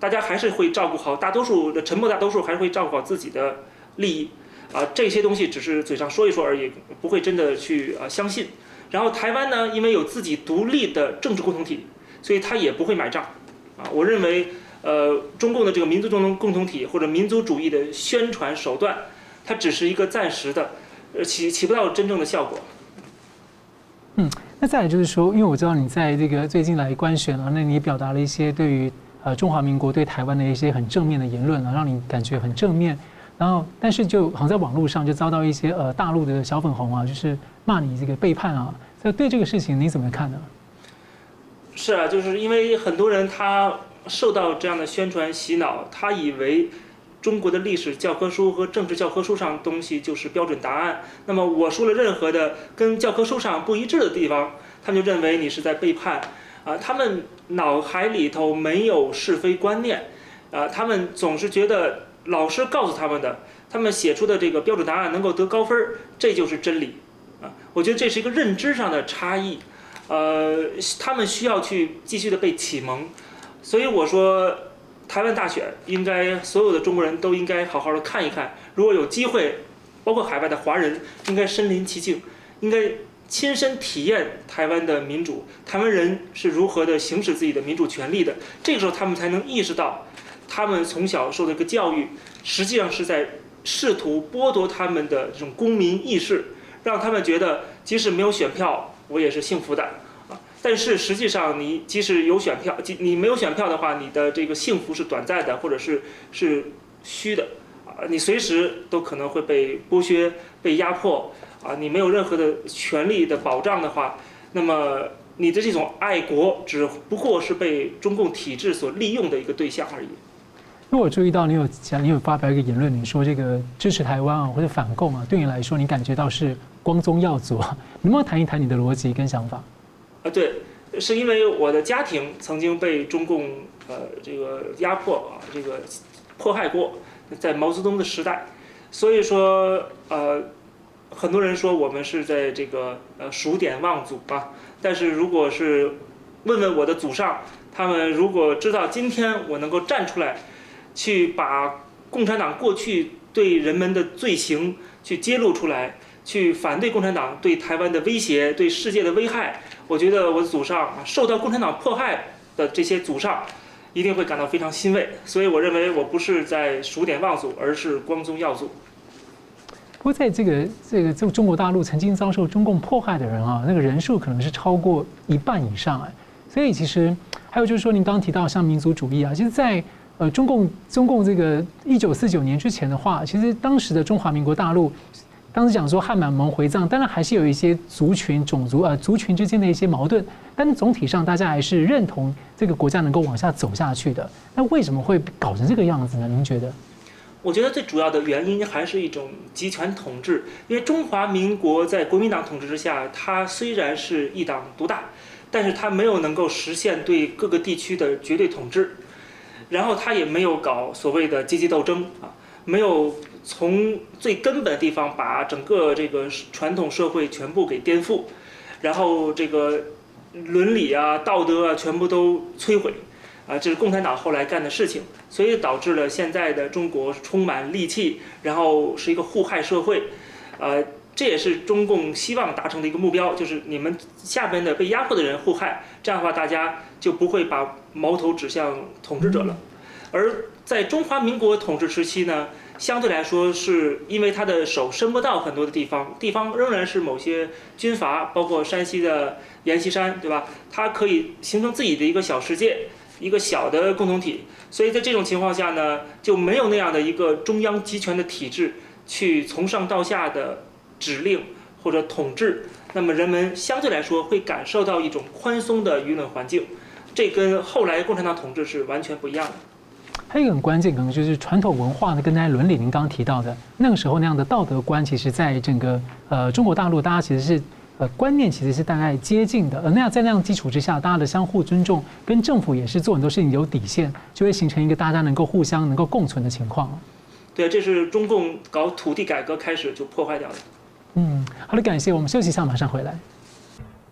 大家还是会照顾好大多数的沉默大多数，还是会照顾好自己的利益。啊，这些东西只是嘴上说一说而已，不会真的去啊相信。然后台湾呢，因为有自己独立的政治共同体，所以他也不会买账。啊，我认为，呃，中共的这个民族共同共同体或者民族主义的宣传手段，它只是一个暂时的，呃，起起不到真正的效果。嗯，那再来就是说，因为我知道你在这个最近来官选啊，那你表达了一些对于呃中华民国对台湾的一些很正面的言论啊，让你感觉很正面。然后，但是就好像在网络上就遭到一些呃大陆的小粉红啊，就是骂你这个背叛啊。所以对这个事情你怎么看呢？是啊，就是因为很多人他受到这样的宣传洗脑，他以为中国的历史教科书和政治教科书上东西就是标准答案。那么我说了任何的跟教科书上不一致的地方，他们就认为你是在背叛。啊，他们脑海里头没有是非观念，啊，他们总是觉得。老师告诉他们的，他们写出的这个标准答案能够得高分，这就是真理，啊，我觉得这是一个认知上的差异，呃，他们需要去继续的被启蒙，所以我说，台湾大选应该所有的中国人都应该好好的看一看，如果有机会，包括海外的华人应该身临其境，应该亲身体验台湾的民主，台湾人是如何的行使自己的民主权利的，这个时候他们才能意识到。他们从小受的一个教育，实际上是在试图剥夺他们的这种公民意识，让他们觉得即使没有选票，我也是幸福的啊。但是实际上，你即使有选票，即你没有选票的话，你的这个幸福是短暂的，或者是是虚的啊。你随时都可能会被剥削、被压迫啊。你没有任何的权利的保障的话，那么你的这种爱国只不过是被中共体制所利用的一个对象而已。因为我注意到你有讲，你有发表一个言论，你说这个支持台湾啊，或者反共啊，对你来说，你感觉到是光宗耀祖？能不能谈一谈你的逻辑跟想法？啊，对，是因为我的家庭曾经被中共呃这个压迫啊，这个迫害过，在毛泽东的时代，所以说呃，很多人说我们是在这个呃数典忘祖啊，但是如果是问问我的祖上，他们如果知道今天我能够站出来。去把共产党过去对人们的罪行去揭露出来，去反对共产党对台湾的威胁、对世界的危害。我觉得我的祖上受到共产党迫害的这些祖上，一定会感到非常欣慰。所以我认为我不是在数典忘祖，而是光宗耀祖。不过在这个这个就中国大陆曾经遭受中共迫害的人啊，那个人数可能是超过一半以上哎。所以其实还有就是说，您刚刚提到像民族主义啊，其实，在呃，中共中共这个一九四九年之前的话，其实当时的中华民国大陆，当时讲说汉满蒙回藏，当然还是有一些族群、种族呃族群之间的一些矛盾，但总体上大家还是认同这个国家能够往下走下去的。那为什么会搞成这个样子呢？您觉得？我觉得最主要的原因还是一种集权统治，因为中华民国在国民党统治之下，它虽然是一党独大，但是它没有能够实现对各个地区的绝对统治。然后他也没有搞所谓的阶级斗争啊，没有从最根本的地方把整个这个传统社会全部给颠覆，然后这个伦理啊、道德啊全部都摧毁，啊，这是共产党后来干的事情，所以导致了现在的中国充满戾气，然后是一个互害社会，呃。这也是中共希望达成的一个目标，就是你们下边的被压迫的人互害，这样的话大家就不会把矛头指向统治者了。而在中华民国统治时期呢，相对来说是因为他的手伸不到很多的地方，地方仍然是某些军阀，包括山西的阎锡山，对吧？他可以形成自己的一个小世界，一个小的共同体。所以在这种情况下呢，就没有那样的一个中央集权的体制去从上到下的。指令或者统治，那么人们相对来说会感受到一种宽松的舆论环境，这跟后来共产党统治是完全不一样的。还有一个很关键，可能就是传统文化呢，跟大家伦理，您刚刚提到的那个时候那样的道德观，其实在整个呃中国大陆，大家其实是呃观念其实是大概接近的。而那样在那样基础之下，大家的相互尊重，跟政府也是做很多事情有底线，就会形成一个大家能够互相能够共存的情况。对，这是中共搞土地改革开始就破坏掉的。嗯，好的，感谢。我们休息一下，马上回来。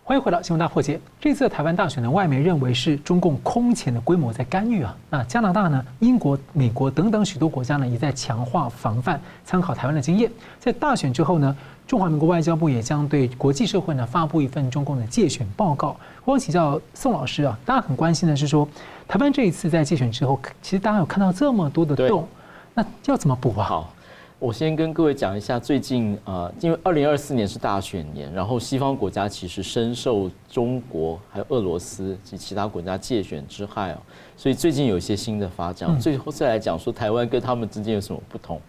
欢迎回到《新闻大破解》。这次的台湾大选呢，外媒认为是中共空前的规模在干预啊。那加拿大呢、英国、美国等等许多国家呢，也在强化防范，参考台湾的经验。在大选之后呢，中华民国外交部也将对国际社会呢发布一份中共的介选报告。我请教宋老师啊，大家很关心的是说，台湾这一次在介选之后，其实大家有看到这么多的洞，那要怎么补啊？我先跟各位讲一下，最近啊、呃，因为二零二四年是大选年，然后西方国家其实深受中国还有俄罗斯及其他国家借选之害哦，所以最近有一些新的发展。最后再来讲说台湾跟他们之间有什么不同。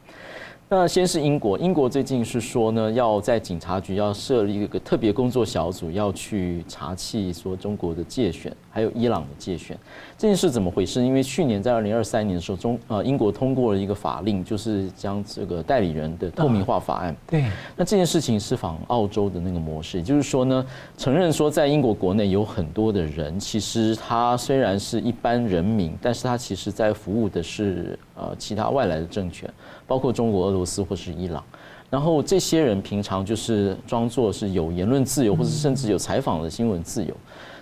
那先是英国，英国最近是说呢，要在警察局要设立一个特别工作小组，要去查缉说中国的界选，还有伊朗的界选。这件事怎么回事？因为去年在二零二三年的时候，中呃英国通过了一个法令，就是将这个代理人的透明化法案。对。那这件事情是仿澳洲的那个模式，也就是说呢，承认说在英国国内有很多的人，其实他虽然是一般人民，但是他其实在服务的是呃其他外来的政权。包括中国、俄罗斯或是伊朗，然后这些人平常就是装作是有言论自由，或者甚至有采访的新闻自由，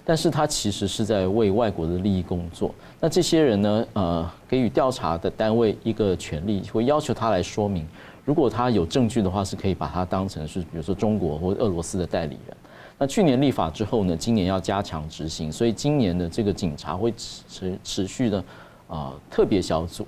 但是他其实是在为外国的利益工作。那这些人呢，呃，给予调查的单位一个权利，会要求他来说明，如果他有证据的话，是可以把他当成是比如说中国或俄罗斯的代理人。那去年立法之后呢，今年要加强执行，所以今年的这个警察会持持续的啊特别小组。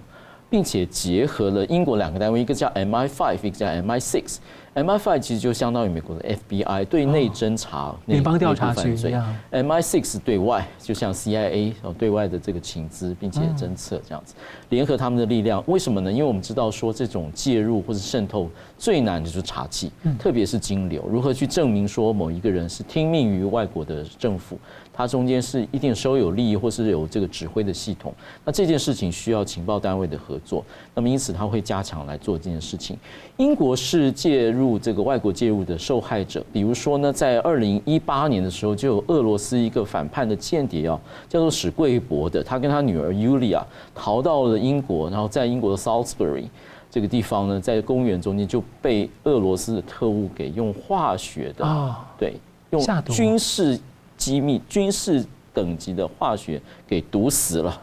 并且结合了英国两个单位，一个叫 MI5，一个叫 MI6。MI5 其实就相当于美国的 FBI，对内侦查、联邦调查局这样。MI6 对外，就像 CIA 哦，对外的这个情资，并且侦测这样子，联合他们的力量。为什么呢？因为我们知道说，这种介入或者渗透最难的就是查缉，特别是金流，如何去证明说某一个人是听命于外国的政府。他中间是一定收有利益，或是有这个指挥的系统。那这件事情需要情报单位的合作。那么因此，他会加强来做这件事情。英国是介入这个外国介入的受害者。比如说呢，在二零一八年的时候，就有俄罗斯一个反叛的间谍啊，叫做史贵博的，他跟他女儿 Yulia 逃到了英国，然后在英国的 Salisbury 这个地方呢，在公园中间就被俄罗斯的特务给用化学的啊，对，用军事。机密军事等级的化学给毒死了，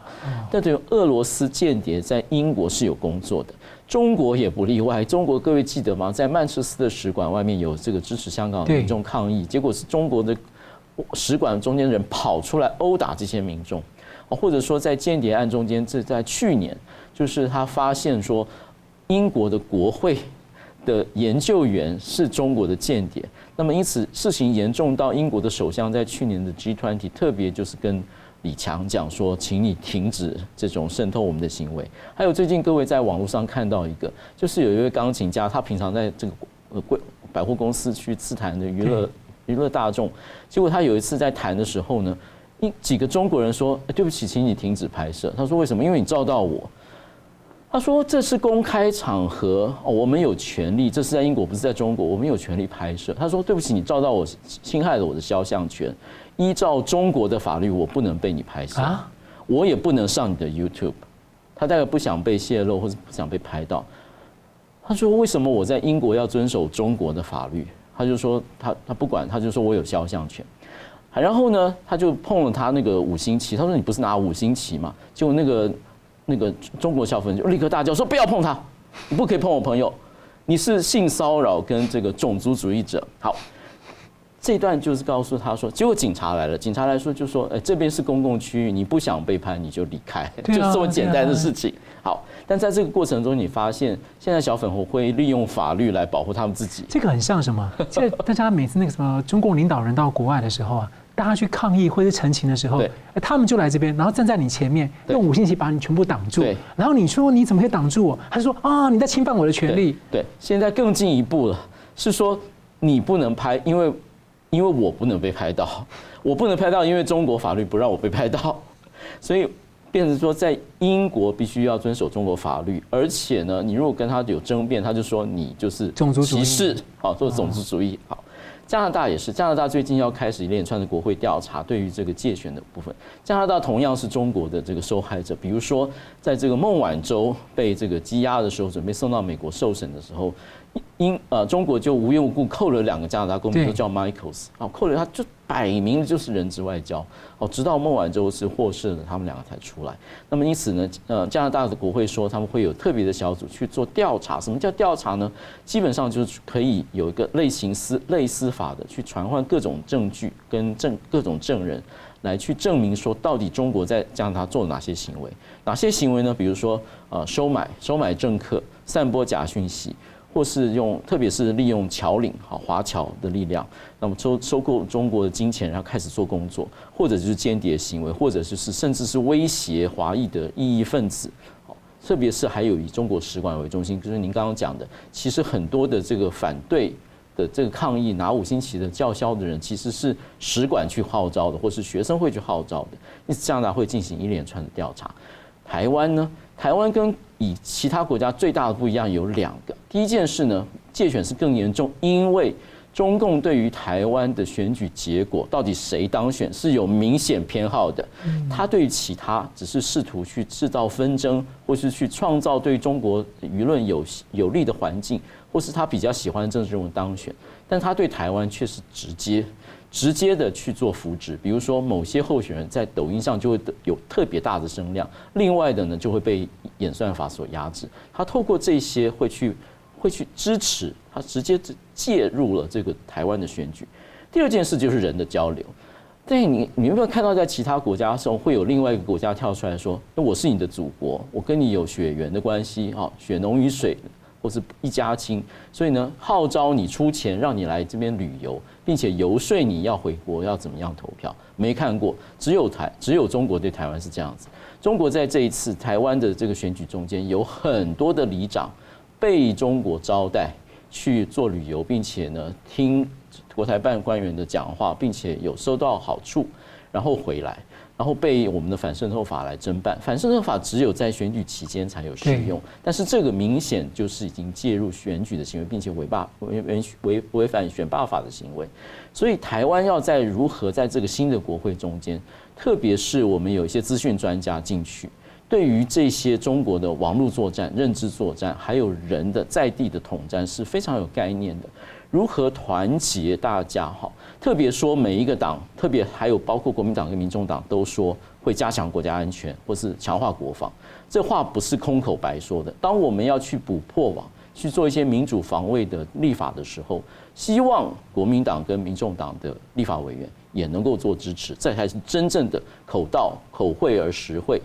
但对于俄罗斯间谍在英国是有工作的，中国也不例外。中国各位记得吗？在曼彻斯特使馆外面有这个支持香港的民众抗议，结果是中国的使馆中间人跑出来殴打这些民众，或者说在间谍案中间，这在去年就是他发现说英国的国会的研究员是中国的间谍。那么，因此事情严重到英国的首相在去年的 G20 特别就是跟李强讲说，请你停止这种渗透我们的行为。还有最近各位在网络上看到一个，就是有一位钢琴家，他平常在这个呃贵百货公司去刺探的娱乐娱乐大众，结果他有一次在弹的时候呢，一几个中国人说，对不起，请你停止拍摄。他说为什么？因为你照到我。他说：“这是公开场合，我们有权利。这是在英国，不是在中国，我们有权利拍摄。”他说：“对不起，你照到我，侵害了我的肖像权。依照中国的法律，我不能被你拍摄，我也不能上你的 YouTube。”他大概不想被泄露，或者不想被拍到。他说：“为什么我在英国要遵守中国的法律？”他就说：“他他不管，他就说我有肖像权。”然后呢，他就碰了他那个五星旗。他说：“你不是拿五星旗吗？”结果那个。那个中国小粉就立刻大叫说：“不要碰他，你不可以碰我朋友，你是性骚扰跟这个种族主义者。”好，这段就是告诉他说，结果警察来了，警察来说就说：“哎，这边是公共区域，你不想被拍你就离开，就这么简单的事情。”好，但在这个过程中，你发现现在小粉红会利用法律来保护他们自己。这个很像什么？这大家每次那个什么中共领导人到国外的时候啊。大家去抗议或者陈情的时候，他们就来这边，然后站在你前面，用五星旗把你全部挡住。然后你说你怎么可以挡住我？他就说啊，你在侵犯我的权利。对，现在更进一步了，是说你不能拍，因为因为我不能被拍到，我不能拍到，因为中国法律不让我被拍到，所以变成说在英国必须要遵守中国法律，而且呢，你如果跟他有争辩，他就说你就是种族歧视，好做种族主义，好。加拿大也是，加拿大最近要开始一连串的国会调查，对于这个界选的部分，加拿大同样是中国的这个受害者。比如说，在这个孟晚舟被这个羁押的时候，准备送到美国受审的时候。因呃，中国就无缘无故扣了两个加拿大公民，都叫 Michaels，哦，扣了他就摆明的就是人质外交，哦，直到孟晚舟是获释了，他们两个才出来。那么因此呢，呃，加拿大的国会说他们会有特别的小组去做调查。什么叫调查呢？基本上就是可以有一个类型司类司法的去传唤各种证据跟证各种证人。来去证明说，到底中国在加拿大做了哪些行为？哪些行为呢？比如说，呃，收买、收买政客、散播假讯息，或是用，特别是利用侨领、好华侨的力量，那么收收购中国的金钱，然后开始做工作，或者就是间谍行为，或者就是甚至是威胁华裔的异议分子。好，特别是还有以中国使馆为中心，就是您刚刚讲的，其实很多的这个反对。的这个抗议拿五星旗的叫嚣的人，其实是使馆去号召的，或是学生会去号召的。因此，加拿大会进行一连串的调查。台湾呢？台湾跟以其他国家最大的不一样有两个。第一件事呢，借选是更严重，因为中共对于台湾的选举结果到底谁当选是有明显偏好的。他对于其他只是试图去制造纷争，或是去创造对中国舆论有有利的环境。或是他比较喜欢的政治人物当选，但他对台湾却是直接、直接的去做扶植。比如说，某些候选人在抖音上就会有特别大的声量，另外的呢就会被演算法所压制。他透过这些会去会去支持，他直接介入了这个台湾的选举。第二件事就是人的交流。对你，你有没有看到在其他国家的时候会有另外一个国家跳出来说：“那我是你的祖国，我跟你有血缘的关系，哈，血浓于水。”或是一家亲，所以呢，号召你出钱让你来这边旅游，并且游说你要回国要怎么样投票。没看过，只有台只有中国对台湾是这样子。中国在这一次台湾的这个选举中间，有很多的里长被中国招待去做旅游，并且呢听国台办官员的讲话，并且有收到好处，然后回来。然后被我们的反渗透法来侦办，反渗透法只有在选举期间才有适用，但是这个明显就是已经介入选举的行为，并且违霸违违违违反选罢法的行为。所以台湾要在如何在这个新的国会中间，特别是我们有一些资讯专家进去，对于这些中国的网络作战、认知作战，还有人的在地的统战是非常有概念的。如何团结大家？好，特别说每一个党，特别还有包括国民党跟民众党都说会加强国家安全，或是强化国防。这话不是空口白说的。当我们要去补破网，去做一些民主防卫的立法的时候，希望国民党跟民众党的立法委员也能够做支持。这才是真正的口道口惠而实惠。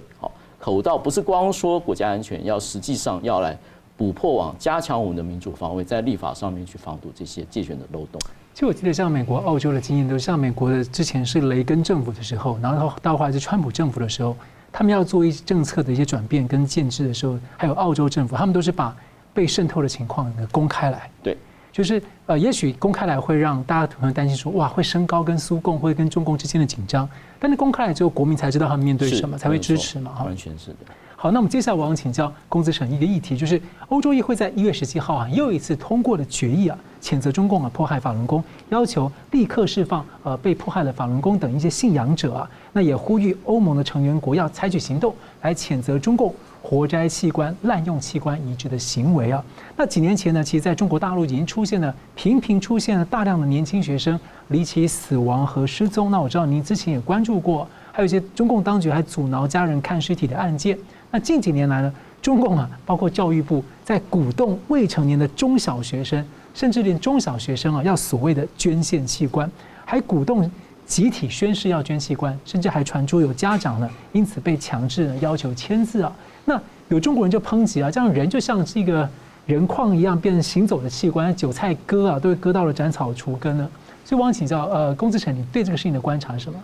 好，口罩不是光说国家安全，要实际上要来。补破网，加强我们的民主防卫，在立法上面去防堵这些介选的漏洞。其实我记得，像美国、澳洲的经验，都是像美国的之前是雷根政府的时候，然后到后来是川普政府的时候，他们要做一些政策的一些转变跟建制的时候，还有澳洲政府，他们都是把被渗透的情况呢公开来。对，就是呃，也许公开来会让大家可能担心说，哇，会升高跟苏共会跟中共之间的紧张，但是公开来之后，国民才知道他们面对什么，才会支持嘛。哈，完全是的。好，那我们接下来我想请教龚子成一个议题，就是欧洲议会在一月十七号啊又一次通过了决议啊，谴责中共啊迫害法轮功，要求立刻释放呃被迫害的法轮功等一些信仰者啊，那也呼吁欧盟的成员国要采取行动来谴责中共活摘器官、滥用器官移植的行为啊。那几年前呢，其实在中国大陆已经出现了频频出现了大量的年轻学生离奇死亡和失踪。那我知道您之前也关注过，还有一些中共当局还阻挠家人看尸体的案件。那近几年来呢，中共啊，包括教育部在鼓动未成年的中小学生，甚至连中小学生啊，要所谓的捐献器官，还鼓动集体宣誓要捐器官，甚至还传出有家长呢，因此被强制呢要求签字啊。那有中国人就抨击啊，这样人就像是一个人矿一样，变成行走的器官，韭菜割啊，都会割到了斩草除根呢。所以我想请教，呃，龚资诚，你对这个事情的观察是什么？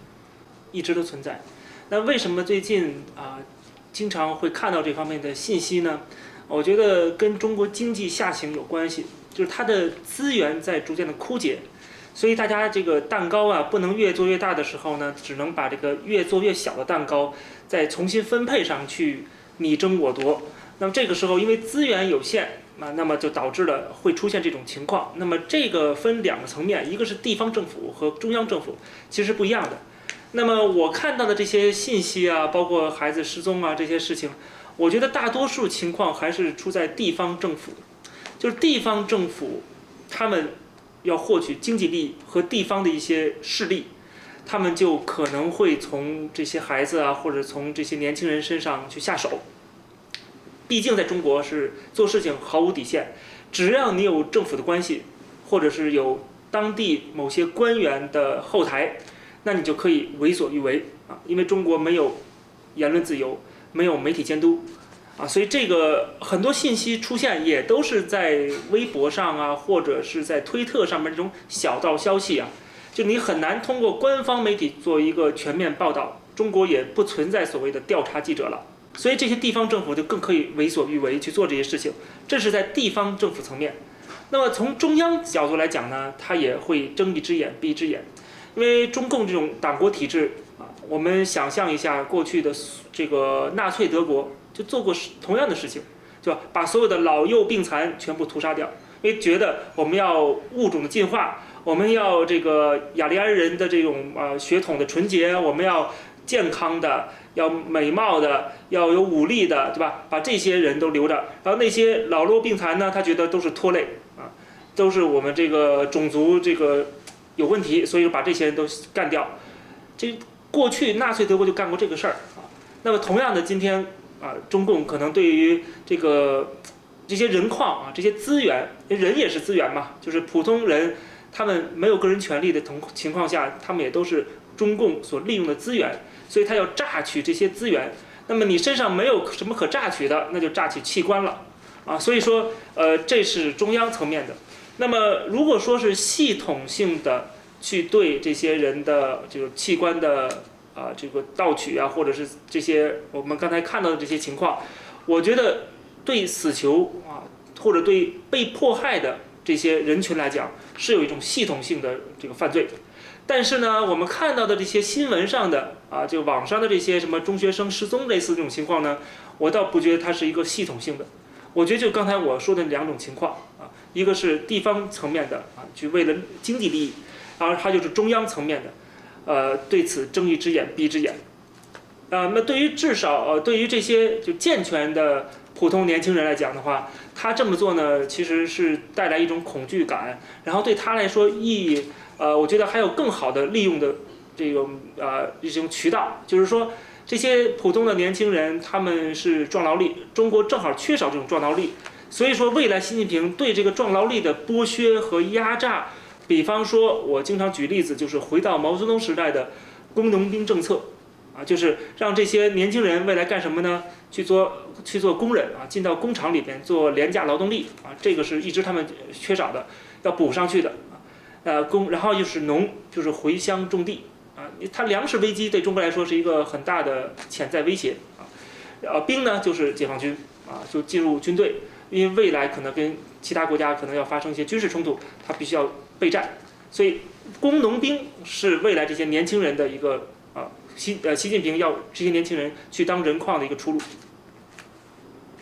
一直都存在。那为什么最近啊？经常会看到这方面的信息呢，我觉得跟中国经济下行有关系，就是它的资源在逐渐的枯竭，所以大家这个蛋糕啊不能越做越大的时候呢，只能把这个越做越小的蛋糕再重新分配上去，你争我夺。那么这个时候因为资源有限啊，那么就导致了会出现这种情况。那么这个分两个层面，一个是地方政府和中央政府其实不一样的。那么我看到的这些信息啊，包括孩子失踪啊这些事情，我觉得大多数情况还是出在地方政府，就是地方政府，他们要获取经济利益和地方的一些势力，他们就可能会从这些孩子啊，或者从这些年轻人身上去下手。毕竟在中国是做事情毫无底线，只要你有政府的关系，或者是有当地某些官员的后台。那你就可以为所欲为啊，因为中国没有言论自由，没有媒体监督啊，所以这个很多信息出现也都是在微博上啊，或者是在推特上面这种小道消息啊，就你很难通过官方媒体做一个全面报道。中国也不存在所谓的调查记者了，所以这些地方政府就更可以为所欲为去做这些事情。这是在地方政府层面。那么从中央角度来讲呢，他也会睁一只眼闭一只眼，因为中共这种党国体制啊，我们想象一下过去的这个纳粹德国就做过同样的事情，就把所有的老幼病残全部屠杀掉，因为觉得我们要物种的进化，我们要这个雅利安人的这种啊血统的纯洁，我们要健康的，要美貌的，要有武力的，对吧？把这些人都留着，然后那些老弱病残呢，他觉得都是拖累啊。都是我们这个种族这个有问题，所以把这些人都干掉。这过去纳粹德国就干过这个事儿啊。那么同样的，今天啊，中共可能对于这个这些人矿啊，这些资源，人也是资源嘛，就是普通人他们没有个人权利的同情况下，他们也都是中共所利用的资源，所以他要榨取这些资源。那么你身上没有什么可榨取的，那就榨取器官了啊。所以说，呃，这是中央层面的。那么，如果说是系统性的去对这些人的这个器官的啊这个盗取啊，或者是这些我们刚才看到的这些情况，我觉得对死囚啊或者对被迫害的这些人群来讲是有一种系统性的这个犯罪。但是呢，我们看到的这些新闻上的啊，就网上的这些什么中学生失踪类似这种情况呢，我倒不觉得它是一个系统性的。我觉得就刚才我说的两种情况啊。一个是地方层面的啊，去为了经济利益，而它就是中央层面的，呃，对此睁一只眼闭一只眼，啊，那对于至少呃，对于这些就健全的普通年轻人来讲的话，他这么做呢，其实是带来一种恐惧感，然后对他来说意义，呃，我觉得还有更好的利用的这种呃一种渠道，就是说这些普通的年轻人他们是壮劳力，中国正好缺少这种壮劳力。所以说，未来习近平对这个壮劳力的剥削和压榨，比方说，我经常举例子，就是回到毛泽东时代的工农兵政策，啊，就是让这些年轻人未来干什么呢？去做去做工人啊，进到工厂里边做廉价劳动力啊，这个是一直他们缺少的，要补上去的啊。呃，工，然后就是农，就是回乡种地啊。他粮食危机对中国来说是一个很大的潜在威胁啊。呃，兵呢就是解放军啊，就进入军队。因为未来可能跟其他国家可能要发生一些军事冲突，他必须要备战，所以工农兵是未来这些年轻人的一个，习呃习近平要这些年轻人去当人矿的一个出路。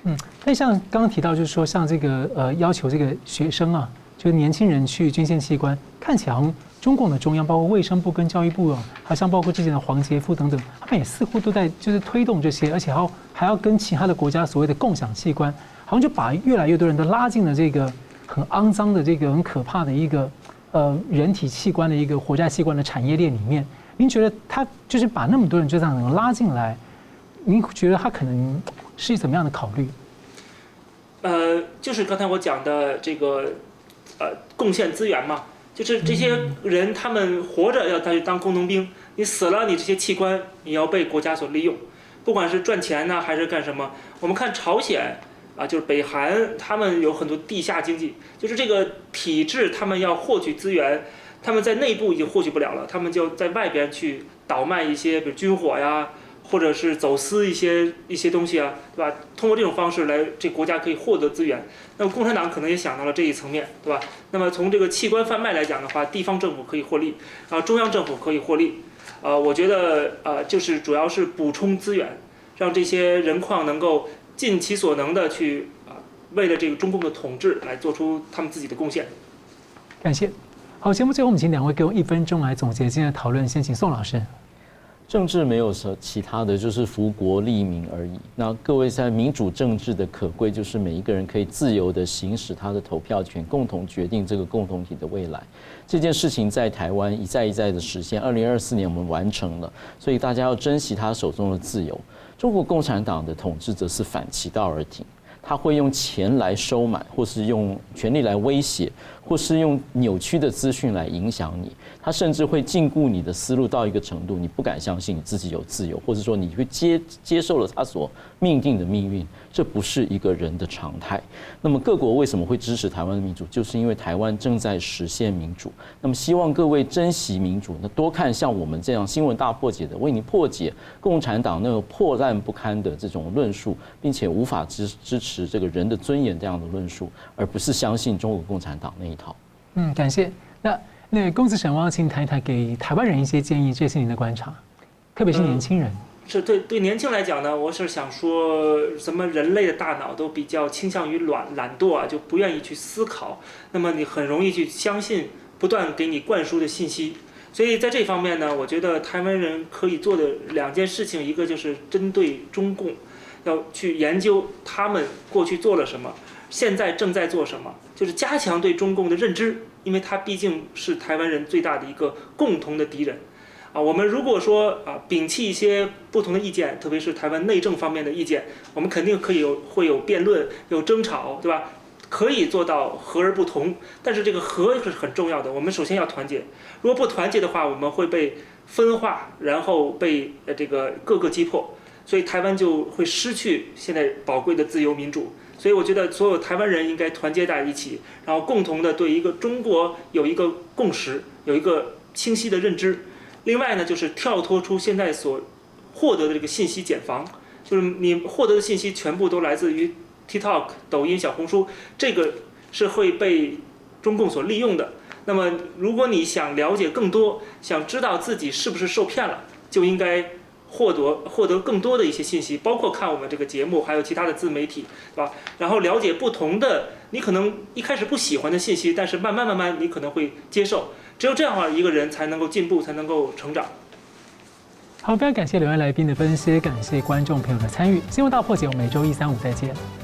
嗯，那像刚刚提到，就是说像这个呃要求这个学生啊，就是年轻人去捐献器官，看起来好像中共的中央，包括卫生部跟教育部啊，好像包括之前的黄杰夫等等，他们也似乎都在就是推动这些，而且还要还要跟其他的国家所谓的共享器官。好像就把越来越多人都拉进了这个很肮脏的、这个很可怕的一个呃人体器官的一个活摘器官的产业链里面。您觉得他就是把那么多人就这样能拉进来？您觉得他可能是一怎么样的考虑？呃，就是刚才我讲的这个呃贡献资源嘛，就是这些人他们活着要他去当工农兵，你死了你这些器官你要被国家所利用，不管是赚钱呢还是干什么。我们看朝鲜。啊，就是北韩，他们有很多地下经济，就是这个体制，他们要获取资源，他们在内部已经获取不了了，他们就在外边去倒卖一些，比如军火呀，或者是走私一些一些东西啊，对吧？通过这种方式来，这国家可以获得资源。那么共产党可能也想到了这一层面，对吧？那么从这个器官贩卖来讲的话，地方政府可以获利，啊，中央政府可以获利，啊，我觉得啊，就是主要是补充资源，让这些人矿能够。尽其所能的去啊，为了这个中共的统治来做出他们自己的贡献。感谢。好，节目最后我们请两位给我一分钟来总结今天的讨论。先请宋老师。政治没有什其他的，就是福国利民而已。那各位在民主政治的可贵，就是每一个人可以自由的行使他的投票权，共同决定这个共同体的未来。这件事情在台湾一再一再的实现。二零二四年我们完成了，所以大家要珍惜他手中的自由。中国共产党的统治则是反其道而行，他会用钱来收买，或是用权力来威胁，或是用扭曲的资讯来影响你。他甚至会禁锢你的思路到一个程度，你不敢相信你自己有自由，或者说你会接接受了他所命定的命运。这不是一个人的常态。那么各国为什么会支持台湾的民主？就是因为台湾正在实现民主。那么希望各位珍惜民主，那多看像我们这样新闻大破解的，为你破解共产党那个破烂不堪的这种论述，并且无法支支持这个人的尊严这样的论述，而不是相信中国共产党那一套。嗯，感谢。那那公子沈，我要请谈一谈给台湾人一些建议，这些您的观察，特别是年轻人。嗯是对对年轻来讲呢，我是想说，什么人类的大脑都比较倾向于懒懒惰啊，就不愿意去思考。那么你很容易去相信不断给你灌输的信息。所以在这方面呢，我觉得台湾人可以做的两件事情，一个就是针对中共，要去研究他们过去做了什么，现在正在做什么，就是加强对中共的认知，因为他毕竟是台湾人最大的一个共同的敌人。啊，我们如果说啊，摒弃一些不同的意见，特别是台湾内政方面的意见，我们肯定可以有会有辩论、有争吵，对吧？可以做到和而不同，但是这个和是很重要的。我们首先要团结，如果不团结的话，我们会被分化，然后被呃这个各个击破，所以台湾就会失去现在宝贵的自由民主。所以我觉得所有台湾人应该团结在一起，然后共同的对一个中国有一个共识，有一个清晰的认知。另外呢，就是跳脱出现在所获得的这个信息茧房，就是你获得的信息全部都来自于 TikTok、抖音、小红书，这个是会被中共所利用的。那么，如果你想了解更多，想知道自己是不是受骗了，就应该获得获得更多的一些信息，包括看我们这个节目，还有其他的自媒体，对吧？然后了解不同的，你可能一开始不喜欢的信息，但是慢慢慢慢你可能会接受。只有这样的话，一个人才能够进步，才能够成长。好，非常感谢两位来宾的分析，感谢观众朋友的参与。新闻大破解，我们每周一、三、五再见。